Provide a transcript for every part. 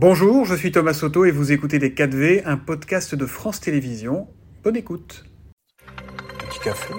Bonjour, je suis Thomas Soto et vous écoutez Les 4V, un podcast de France Télévisions. Bonne écoute. Petit café.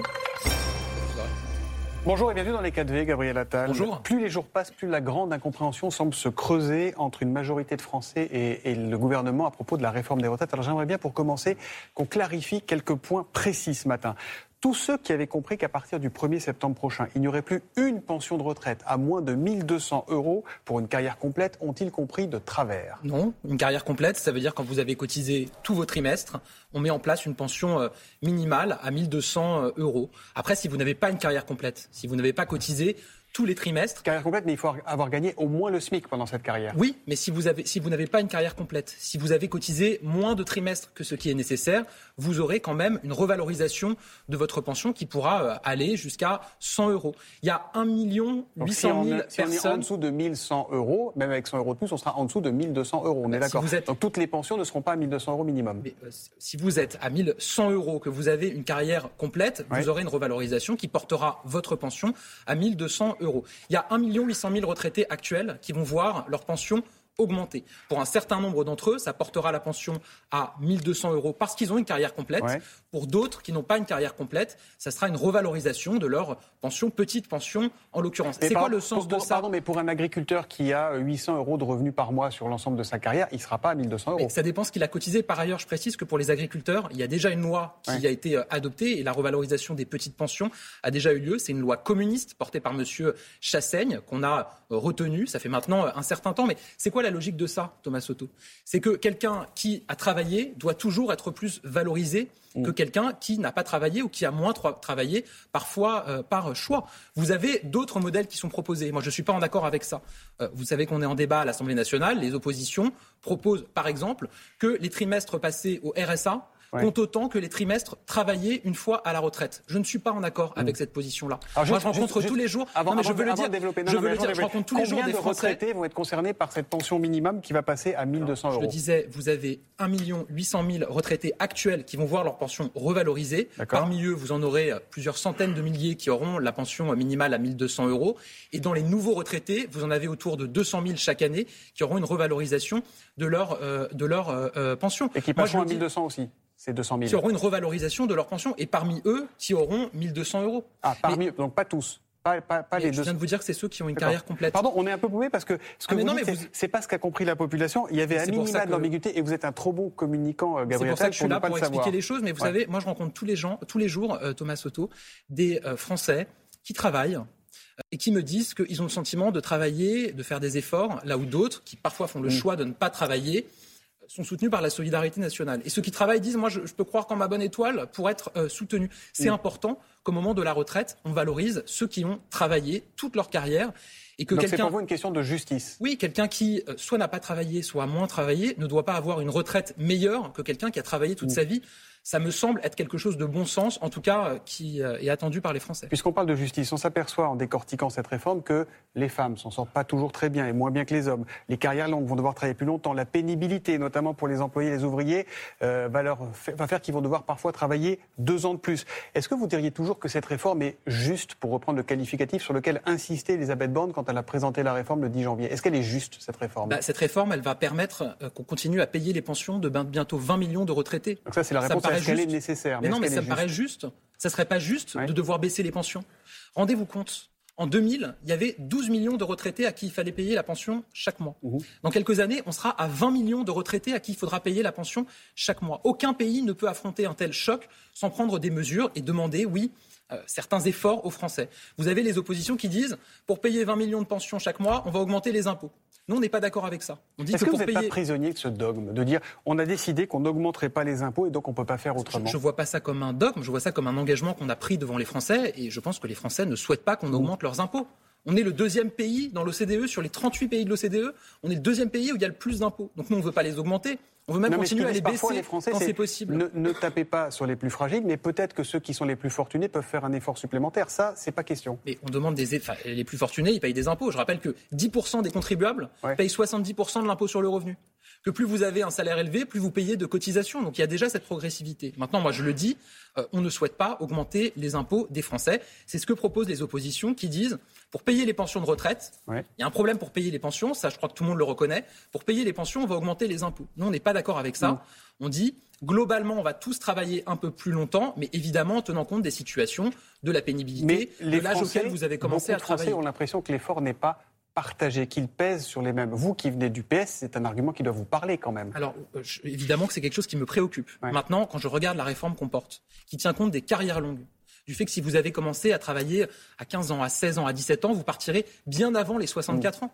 Bonjour et bienvenue dans les 4V, Gabriel Attal. Bonjour. Plus les jours passent, plus la grande incompréhension semble se creuser entre une majorité de Français et, et le gouvernement à propos de la réforme des retraites. Alors j'aimerais bien pour commencer qu'on clarifie quelques points précis ce matin. Tous ceux qui avaient compris qu'à partir du 1er septembre prochain, il n'y aurait plus une pension de retraite à moins de 1200 euros pour une carrière complète ont-ils compris de travers? Non, une carrière complète, ça veut dire quand vous avez cotisé tous vos trimestres, on met en place une pension euh, minimale à 1200 euh, euros. Après, si vous n'avez pas une carrière complète, si vous n'avez pas cotisé, tous les trimestres. Carrière complète, mais il faut avoir gagné au moins le SMIC pendant cette carrière. Oui, mais si vous avez, si vous n'avez pas une carrière complète, si vous avez cotisé moins de trimestres que ce qui est nécessaire, vous aurez quand même une revalorisation de votre pension qui pourra euh, aller jusqu'à 100 euros. Il y a 1 million 800 000 si on est en dessous de 1100 euros, même avec 100 euros de plus, on sera en dessous de 1200 euros. On est si d'accord. êtes- Donc toutes les pensions ne seront pas à 1200 euros minimum. Mais, euh, si vous êtes à 1100 euros, que vous avez une carrière complète, vous aurez une revalorisation qui portera votre pension à 1200 euros. Il y a 1 800 000 retraités actuels qui vont voir leur pension augmenter. Pour un certain nombre d'entre eux, ça portera la pension à 1200 euros parce qu'ils ont une carrière complète. Ouais. Pour d'autres qui n'ont pas une carrière complète, ça sera une revalorisation de leur pension, petite pension en l'occurrence. C'est quoi le sens pour- de ça Pardon, mais pour un agriculteur qui a 800 euros de revenus par mois sur l'ensemble de sa carrière, il ne sera pas à 1200 euros. Mais ça dépend ce qu'il a cotisé. Par ailleurs, je précise que pour les agriculteurs, il y a déjà une loi qui Ouais. a été euh, adoptée et la revalorisation des petites pensions a déjà eu lieu. C'est une loi communiste portée par Monsieur Chassaigne qu'on a euh, retenue. Ça fait maintenant euh, un certain temps. Mais c'est quoi la logique de ça, Thomas Soto C'est que quelqu'un qui a travaillé doit toujours être plus valorisé Mm. que quelqu'un qui n'a pas travaillé ou qui a moins tra- travaillé, parfois euh, par choix. Vous avez d'autres modèles qui sont proposés. Moi, je ne suis pas en accord avec ça. Euh, vous savez qu'on est en débat à l'Assemblée nationale. Les oppositions proposent, par exemple, que les trimestres passés au RSA Ouais. comptent autant que les trimestres travaillés une fois à la retraite. Je ne suis pas en accord avec cette position-là. Mm. Alors, Moi, juste- je rencontre juste- tous les jours. Avant, non, mais je veux le dire. non, je veux le dire. Je rencontre tous les jours Combien des retraités vont être concernés par cette pension minimum qui va passer à 1200 Je euros le disais, vous avez 1 800 000 retraités actuels qui vont voir leur pension revalorisée. Parmi eux, vous en aurez euh, plusieurs centaines de milliers qui auront la pension minimale à 1200 euros. Et dans les nouveaux retraités, vous en avez autour de 200 000 chaque année qui auront une revalorisation de leur, euh, de leur euh, pension. Et qui je passeront à dis, 1200 aussi, c'est 200 000. Qui auront une revalorisation de leur pension. Et parmi eux, qui auront 1200 euros. Ah, parmi eux, donc pas tous. Pas, pas, pas Et les je 200. viens de vous dire que c'est ceux qui ont une carrière complète. Pardon, on est un peu paumé parce que ce que Ah, mais vous non, dites, vous- c'est pas ce qu'a compris la population. Il y avait un de que- l'ambiguïté et vous êtes un trop bon communicant, euh, C'est Gabriel pour ça que je suis là pour expliquer savoir. les choses. Mais vous Ouais. savez, moi, je rencontre tous les gens, tous les jours, euh, Thomas Soto, des euh, Français qui travaillent euh, et qui me disent qu'ils ont le sentiment de travailler, de faire des efforts, là où d'autres, qui parfois font le Mm. choix de ne pas travailler, sont soutenus par la solidarité nationale. Et ceux qui travaillent disent, moi, je, je peux croire qu'en ma bonne étoile pour être euh, soutenu. C'est Mm. important qu'au moment de la retraite, on valorise ceux qui ont travaillé toute leur carrière et que c'est quelqu'un... pour vous une question de justice. Oui, quelqu'un qui euh, soit n'a pas travaillé, soit a moins travaillé, ne doit pas avoir une retraite meilleure que quelqu'un qui a travaillé toute Mm. sa vie. Ça me semble être quelque chose de bon sens, en tout cas, euh, qui euh, est attendu par les Français. Puisqu'on parle de justice, on s'aperçoit en décortiquant cette réforme que les femmes s'en sortent pas toujours très bien et moins bien que les hommes. Les carrières longues vont devoir travailler plus longtemps. La pénibilité, notamment pour les employés, les ouvriers, euh, va, leur fa- va faire qu'ils vont devoir parfois travailler deux ans de plus. Est-ce que vous diriez toujours que cette réforme est juste, pour reprendre le qualificatif sur lequel insistait Elisabeth Borne quand elle a présenté la réforme le 10 janvier? Est-ce qu'elle est juste, cette réforme? Bah, cette réforme, elle va permettre qu'on continue à payer les pensions de ben- bientôt 20 millions de retraités. Donc ça, c'est la réponse. Paraît est nécessaire Mais non, mais ça me paraît juste. Ça serait pas juste Ouais. de devoir baisser les pensions. Rendez-vous compte. En 2000, il y avait 12 millions de retraités à qui il fallait payer la pension chaque mois. Mhm. Dans quelques années, on sera à 20 millions de retraités à qui il faudra payer la pension chaque mois. Aucun pays ne peut affronter un tel choc sans prendre des mesures et demander, oui, certains efforts aux Français. Vous avez les oppositions qui disent, pour payer 20 millions de pensions chaque mois, on va augmenter les impôts. Nous, on n'est pas d'accord avec ça. On dit Est-ce que que vous pour n'êtes payer... pas prisonnier de ce dogme de dire on a décidé qu'on n'augmenterait pas les impôts et donc on ne peut pas faire autrement? Je ne vois pas ça comme un dogme, je vois ça comme un engagement qu'on a pris devant les Français et je pense que les Français ne souhaitent pas qu'on augmente leurs impôts. On est le deuxième pays dans l'OCDE, sur les 38 pays de l'OCDE, on est le deuxième pays où il y a le plus d'impôts. Donc nous, on ne veut pas les augmenter, on veut même Non, continuer à les baisser les Français, quand c'est c'est possible. Ne, ne tapez pas sur les plus fragiles, mais peut-être que ceux qui sont les plus fortunés peuvent faire un effort supplémentaire. Ça, c'est pas question. Mais on demande des. Enfin, les plus fortunés, ils payent des impôts. Je rappelle que 10% des contribuables Ouais. payent 70% de l'impôt sur le revenu. que plus vous avez un salaire élevé, plus vous payez de cotisations. Donc il y a déjà cette progressivité. Maintenant, moi je le dis, euh, on ne souhaite pas augmenter les impôts des Français. C'est ce que proposent les oppositions qui disent, pour payer les pensions de retraite, il y a un problème pour payer les pensions, ça je crois que tout le monde le reconnaît. Pour payer les pensions, on va augmenter les impôts. Nous, on n'est pas d'accord avec ça. On dit, globalement, on va tous travailler un peu plus longtemps, mais évidemment en tenant compte des situations, de la pénibilité, mais de l'âge auquel vous avez commencé à travailler. Les Français ont l'impression que l'effort n'est pas partagé, qu'il pèse sur les mêmes. Vous qui venez du PS, c'est un argument qui doit vous parler quand même. Alors, euh, évidemment que c'est quelque chose qui me préoccupe. Maintenant, quand je regarde la réforme qu'on porte, qui tient compte des carrières longues, du fait que si vous avez commencé à travailler à 15 ans, à 16 ans, à 17 ans, vous partirez bien avant les 64 ans.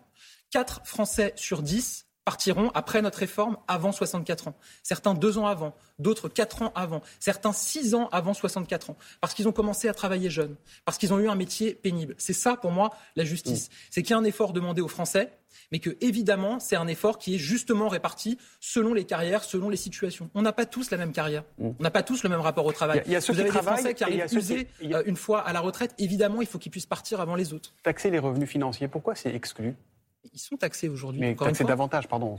4 Français sur 10 partiront après notre réforme avant 64 ans. Certains deux ans avant, d'autres quatre ans avant, certains six ans avant 64 ans, parce qu'ils ont commencé à travailler jeunes, parce qu'ils ont eu un métier pénible. C'est ça pour moi la justice. C'est qu'il y a un effort demandé aux Français, mais que évidemment c'est un effort qui est justement réparti selon les carrières, selon les situations. On n'a pas tous la même carrière, mm. on n'a pas tous le même rapport au travail. Il y a, ceux Vous avez des Français qui arrivent usés euh, une fois à la retraite. Évidemment, il faut qu'ils puissent partir avant les autres. Taxer les revenus financiers, pourquoi c'est exclu? Ils sont taxés aujourd'hui. Mais taxés davantage, pardon,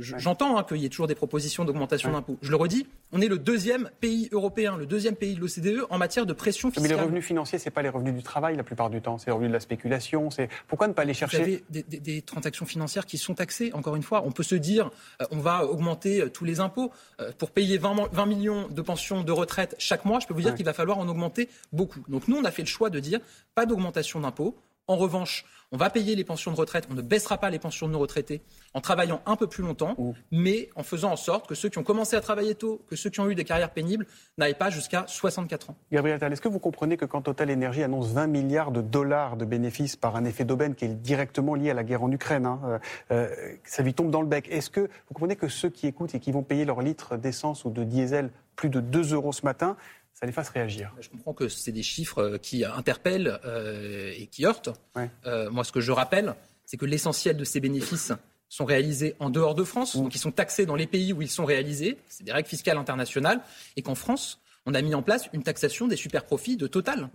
J'entends hein, qu'il y ait toujours des propositions d'augmentation d'impôts. Je le redis, on est le deuxième pays européen, le deuxième pays de l'OCDE en matière de pression fiscale. Mais les revenus financiers, ce n'est pas les revenus du travail la plupart du temps, c'est les revenus de la spéculation. Pourquoi ne pas les chercher Vous avez des, transactions financières qui sont taxées, encore une fois. On peut se dire, euh, on va augmenter euh, tous les impôts. Euh, pour payer 20, millions de pensions de retraite chaque mois, je peux vous dire qu'il va falloir en augmenter beaucoup. Donc nous, on a fait le choix de dire, pas d'augmentation d'impôts. En revanche, on va payer les pensions de retraite, on ne baissera pas les pensions de nos retraités en travaillant un peu plus longtemps, mais en faisant en sorte que ceux qui ont commencé à travailler tôt, que ceux qui ont eu des carrières pénibles, n'aillent pas jusqu'à 64 ans. Gabriel Attal, est-ce que vous comprenez que quand Total Energy annonce 20 milliards de dollars de bénéfices par un effet d'aubaine qui est directement lié à la guerre en Ukraine, hein, euh, euh, ça lui tombe dans le bec, est-ce que vous comprenez que ceux qui écoutent et qui vont payer leur litre d'essence ou de diesel plus de 2 euros ce matin, ça les fasse réagir. Je comprends que c'est des chiffres euh, qui interpellent euh, et qui heurtent. Euh, moi, ce que je rappelle, c'est que l'essentiel de ces bénéfices sont réalisés en dehors de France, mm. donc ils sont taxés dans les pays où ils sont réalisés, c'est des règles fiscales internationales, et qu'en France, on a mis en place une taxation des super profits de Total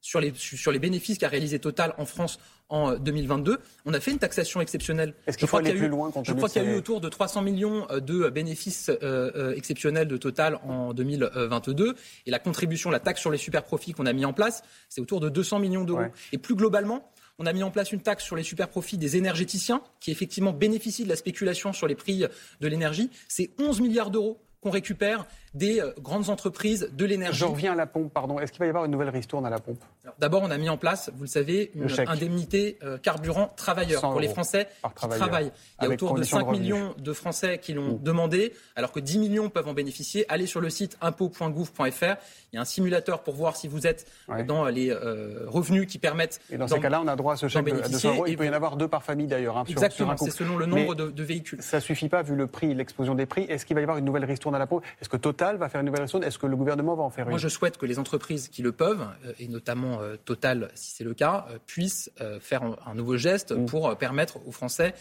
sur les, sur les bénéfices qu'a réalisé Total en France en 2022. Euh, On a fait une taxation exceptionnelle. Est-ce qu'il faut aller plus loin Je crois qu'il y a eu autour de 300 millions euh, de bénéfices euh, exceptionnels de Total en 2022. Et la contribution, la taxe sur les super profits qu'on a mis en place, c'est autour de 200 millions d'euros. Et plus globalement, on a mis en place une taxe sur les super profits des énergéticiens qui effectivement bénéficient de la spéculation sur les prix de l'énergie. C'est 11 milliards d'euros qu'on récupère des euh, grandes entreprises de l'énergie. Je reviens à la pompe, pardon. Est-ce qu'il va y avoir une nouvelle ristourne à la pompe? D'abord, on a mis en place, vous le savez, une indemnité euh, carburant travailleur pour les Français qui travaillent. Il y a autour de 5 millions de Français qui l'ont mmh. demandé, alors que 10 millions peuvent en bénéficier. Allez sur le site impôt.gouv.fr. Il y a un simulateur pour voir si vous êtes dans les euh, revenus qui permettent. Et dans ces cas-là, on a droit à ce chèque de 100 euros. Il peut y en avoir deux par famille d'ailleurs. Hein, Exactement, c'est selon le nombre de, véhicules. Ça suffit pas vu le prix, l'explosion des prix. Est-ce qu'il va y avoir une nouvelle ristourne à la Est-ce que Total va faire une nouvelle ristourne Est-ce que le gouvernement va en faire une? Moi, je souhaite que les entreprises qui le peuvent, euh, et notamment euh, Total, si c'est le cas, euh, puissent faire un nouveau geste mm. pour permettre aux Français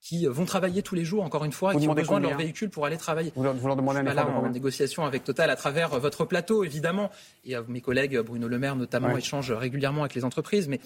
qui vont travailler tous les jours, encore une fois, et qui ont besoin de leur véhicule pour aller travailler. Vous leur, demandez un là en négociation avec Total à travers votre plateau, évidemment, et mes collègues Bruno Le Maire notamment échangent régulièrement avec les entreprises. Mais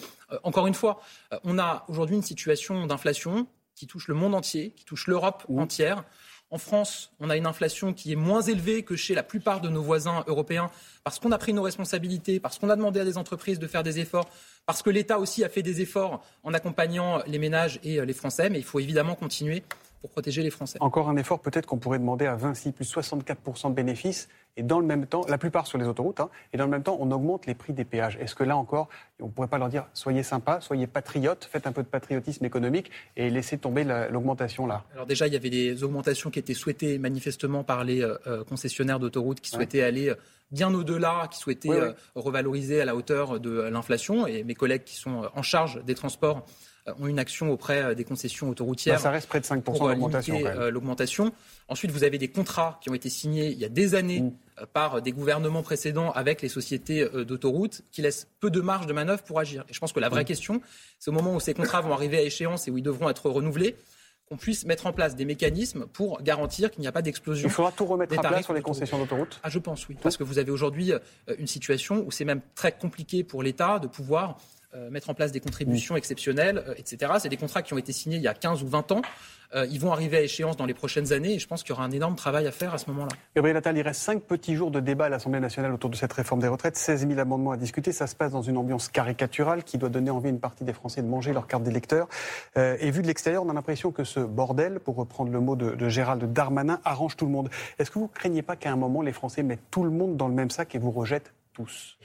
encore une fois, on a aujourd'hui une situation d'inflation qui touche le monde entier, qui touche l'Europe entière. En France, on a une inflation qui est moins élevée que chez la plupart de nos voisins européens parce qu'on a pris nos responsabilités, parce qu'on a demandé à des entreprises de faire des efforts, parce que l'État aussi a fait des efforts en accompagnant les ménages et les Français. Mais il faut évidemment continuer pour protéger les Français. Encore un effort peut-être qu'on pourrait demander à Vinci, plus 64% de bénéfices, et dans le même temps, la plupart sur les autoroutes, hein, et dans le même temps, on augmente les prix des péages. Est-ce que là encore, on ne pourrait pas leur dire, soyez sympas, soyez patriotes, faites un peu de patriotisme économique et laissez tomber l'augmentation là? Alors déjà, il y avait des augmentations qui étaient souhaitées manifestement par les euh, euh, concessionnaires d'autoroutes qui souhaitaient aller... Euh, bien au-delà, qui souhaitaient revaloriser à la hauteur de l'inflation. Et mes collègues qui sont en charge des transports ont une action auprès euh, des concessions autoroutières. Bah, ça reste près de 5% euh, d'augmentation. l'augmentation. Ensuite, vous avez des contrats qui ont été signés il y a des années mm. par des gouvernements précédents avec les sociétés d'autoroutes qui laissent peu de marge de manœuvre pour agir. Et je pense que la vraie mm. question, c'est au moment où ces contrats vont arriver à échéance et où ils devront être renouvelés, qu'on puisse mettre en place des mécanismes pour garantir qu'il n'y a pas d'explosion. Il faudra tout remettre à plat sur les concessions d'autoroute Ah, je pense, oui. Parce que vous avez aujourd'hui une situation où c'est même très compliqué pour l'État de pouvoir euh, mettre en place des contributions exceptionnelles, euh, etc. C'est des contrats qui ont été signés il y a 15 ou 20 ans. Euh, ils vont arriver à échéance dans les prochaines années et je pense qu'il y aura un énorme travail à faire à ce moment-là. Gabriel Attal, il reste cinq petits jours de débat à l'Assemblée nationale autour de cette réforme des retraites, 16 000 amendements à discuter. Ça se passe dans une ambiance caricaturale qui doit donner envie à une partie des Français de manger leur carte d'électeur. et vu de l'extérieur, on a l'impression que ce bordel, pour reprendre le mot de, de Gérald Darmanin, arrange tout le monde. Est-ce que vous ne craignez pas qu'à un moment, les Français mettent tout le monde dans le même sac et vous rejettent tous?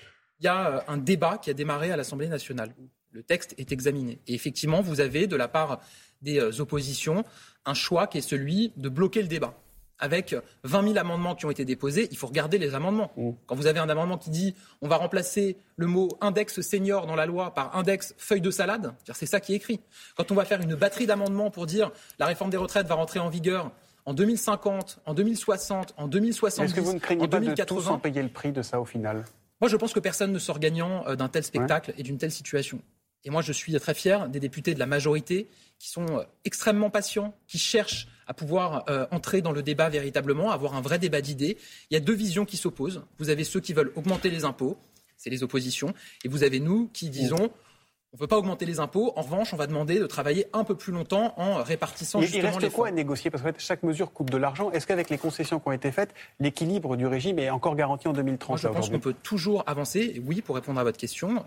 Il y a un débat qui a démarré à l'Assemblée nationale le texte est examiné. Et effectivement, vous avez de la part des euh, oppositions un choix qui est celui de bloquer le débat. Avec 20 000 amendements qui ont été déposés, il faut regarder les amendements. Mmh. Quand vous avez un amendement qui dit on va remplacer le mot index senior dans la loi par index feuille de salade, c'est ça qui est écrit. Quand on va faire une batterie d'amendements pour dire la réforme des retraites va rentrer en vigueur en 2050, en 2060, en 2070, Est-ce que vous ne craignez pas de tous en payer le prix de ça au final? Moi, je pense que personne ne sort gagnant euh, d'un tel spectacle et d'une telle situation. Et moi, je suis très fier des députés de la majorité qui sont euh, extrêmement patients, qui cherchent à pouvoir euh, entrer dans le débat véritablement, avoir un vrai débat d'idées. Il y a deux visions qui s'opposent. Vous avez ceux qui veulent augmenter les impôts, c'est les oppositions, et vous avez nous qui disons on ne veut pas augmenter les impôts. En revanche, on va demander de travailler un peu plus longtemps en répartissant il, justement il reste quoi à négocier Parce que chaque mesure coûte de l'argent. Est-ce qu'avec les concessions qui ont été faites, l'équilibre du régime est encore garanti en 2030 Moi, Je pense qu'on peut toujours avancer. oui, pour répondre à votre question,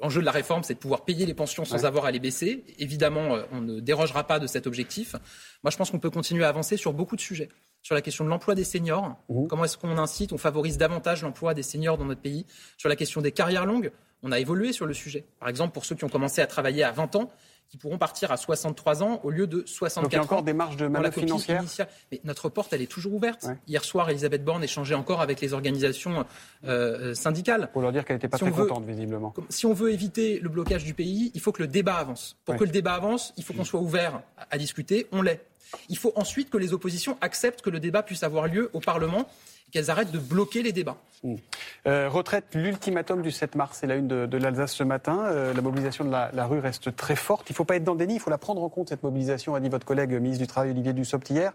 l'enjeu de la réforme, c'est de pouvoir payer les pensions sans avoir à les baisser. Évidemment, euh, on ne dérogera pas de cet objectif. Moi, je pense qu'on peut continuer à avancer sur beaucoup de sujets sur la question de l'emploi des seniors. Mmh. Comment est-ce qu'on incite, on favorise davantage l'emploi des seniors dans notre pays? Sur la question des carrières longues, on a évolué sur le sujet. Par exemple, pour ceux qui ont commencé à travailler à 20 ans, qui pourront partir à 63 ans au lieu de 64 ans. Donc il y a encore des marges de manœuvre financière Mais notre porte, elle est toujours ouverte. Hier soir, Elisabeth Borne échangeait encore avec les organisations euh, syndicales. Pour leur dire qu'elle n'était pas très contente, visiblement. Si on veut éviter le blocage du pays, il faut que le débat avance. Pour que le débat avance, il faut qu'on soit ouvert à discuter. On l'est. Il faut ensuite que les oppositions acceptent que le débat puisse avoir lieu au Parlement qu'elles arrêtent de bloquer les débats. Mmh. Euh, retraite, l'ultimatum du 7 mars, c'est la une de, l'Alsace ce matin. Euh, la mobilisation de la, rue reste très forte. Il ne faut pas être dans le déni, il faut la prendre en compte, cette mobilisation, a dit votre collègue ministre du Travail Olivier Dussopt hier.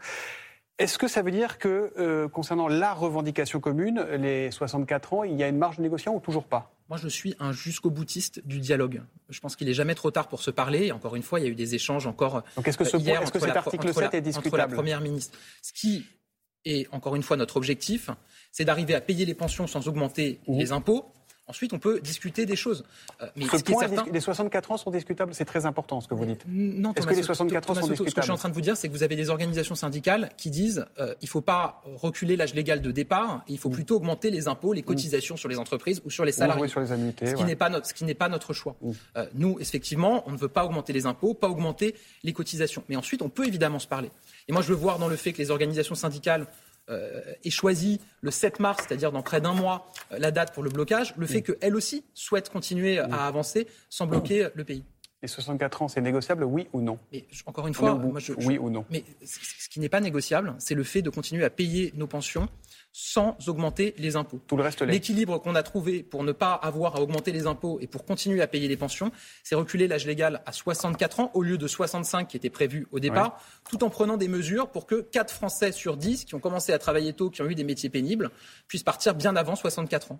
Est-ce que ça veut dire que, euh, concernant la revendication commune, les 64 ans, il y a une marge de négociation ou toujours pas? Moi, je suis un jusqu'au boutiste du dialogue. Je pense qu'il n'est jamais trop tard pour se parler. encore une fois, il y a eu des échanges encore Donc, est-ce que ce hier est que cet article 7 est discutable? la première ministre? Ce qui et encore une fois, notre objectif, c'est d'arriver à payer les pensions sans augmenter mmh. les impôts. Ensuite, on peut discuter des choses. Euh, mais ce, point, les 64 ans sont discutables, c'est très important ce que vous dites. Non, Est-ce que les 64 ans sont discutables Ce que je suis en train de vous dire, c'est que vous avez des organisations syndicales qui disent euh, il ne faut pas reculer l'âge légal de départ, il faut mmh. plutôt augmenter les impôts, les mmh. cotisations sur les entreprises ou sur les salariés. Oui, sur les annuités. Ce qui n'est pas notre, ce qui n'est pas notre choix. Euh, nous, effectivement, on ne veut pas augmenter les impôts, pas augmenter les cotisations. Mais ensuite, on peut évidemment se parler. Et moi, je veux voir dans le fait que les organisations syndicales euh, est choisi le 7 mars, c'est-à-dire dans près d'un mois, euh, la date pour le blocage, le fait qu'elle aussi souhaite continuer à avancer sans bloquer le pays. Les 64 ans, c'est négociable, oui ou non? Mais, Encore une fois, moi, je, oui ou non? Mais ce qui n'est pas négociable, c'est le fait de continuer à payer nos pensions sans augmenter les impôts. Tout le reste L'équilibre qu'on a trouvé pour ne pas avoir à augmenter les impôts et pour continuer à payer les pensions, c'est reculer l'âge légal à 64 ans au lieu de 65 qui était prévu au départ, tout en prenant des mesures pour que 4 Français sur 10 qui ont commencé à travailler tôt, qui ont eu des métiers pénibles, puissent partir bien avant 64 ans.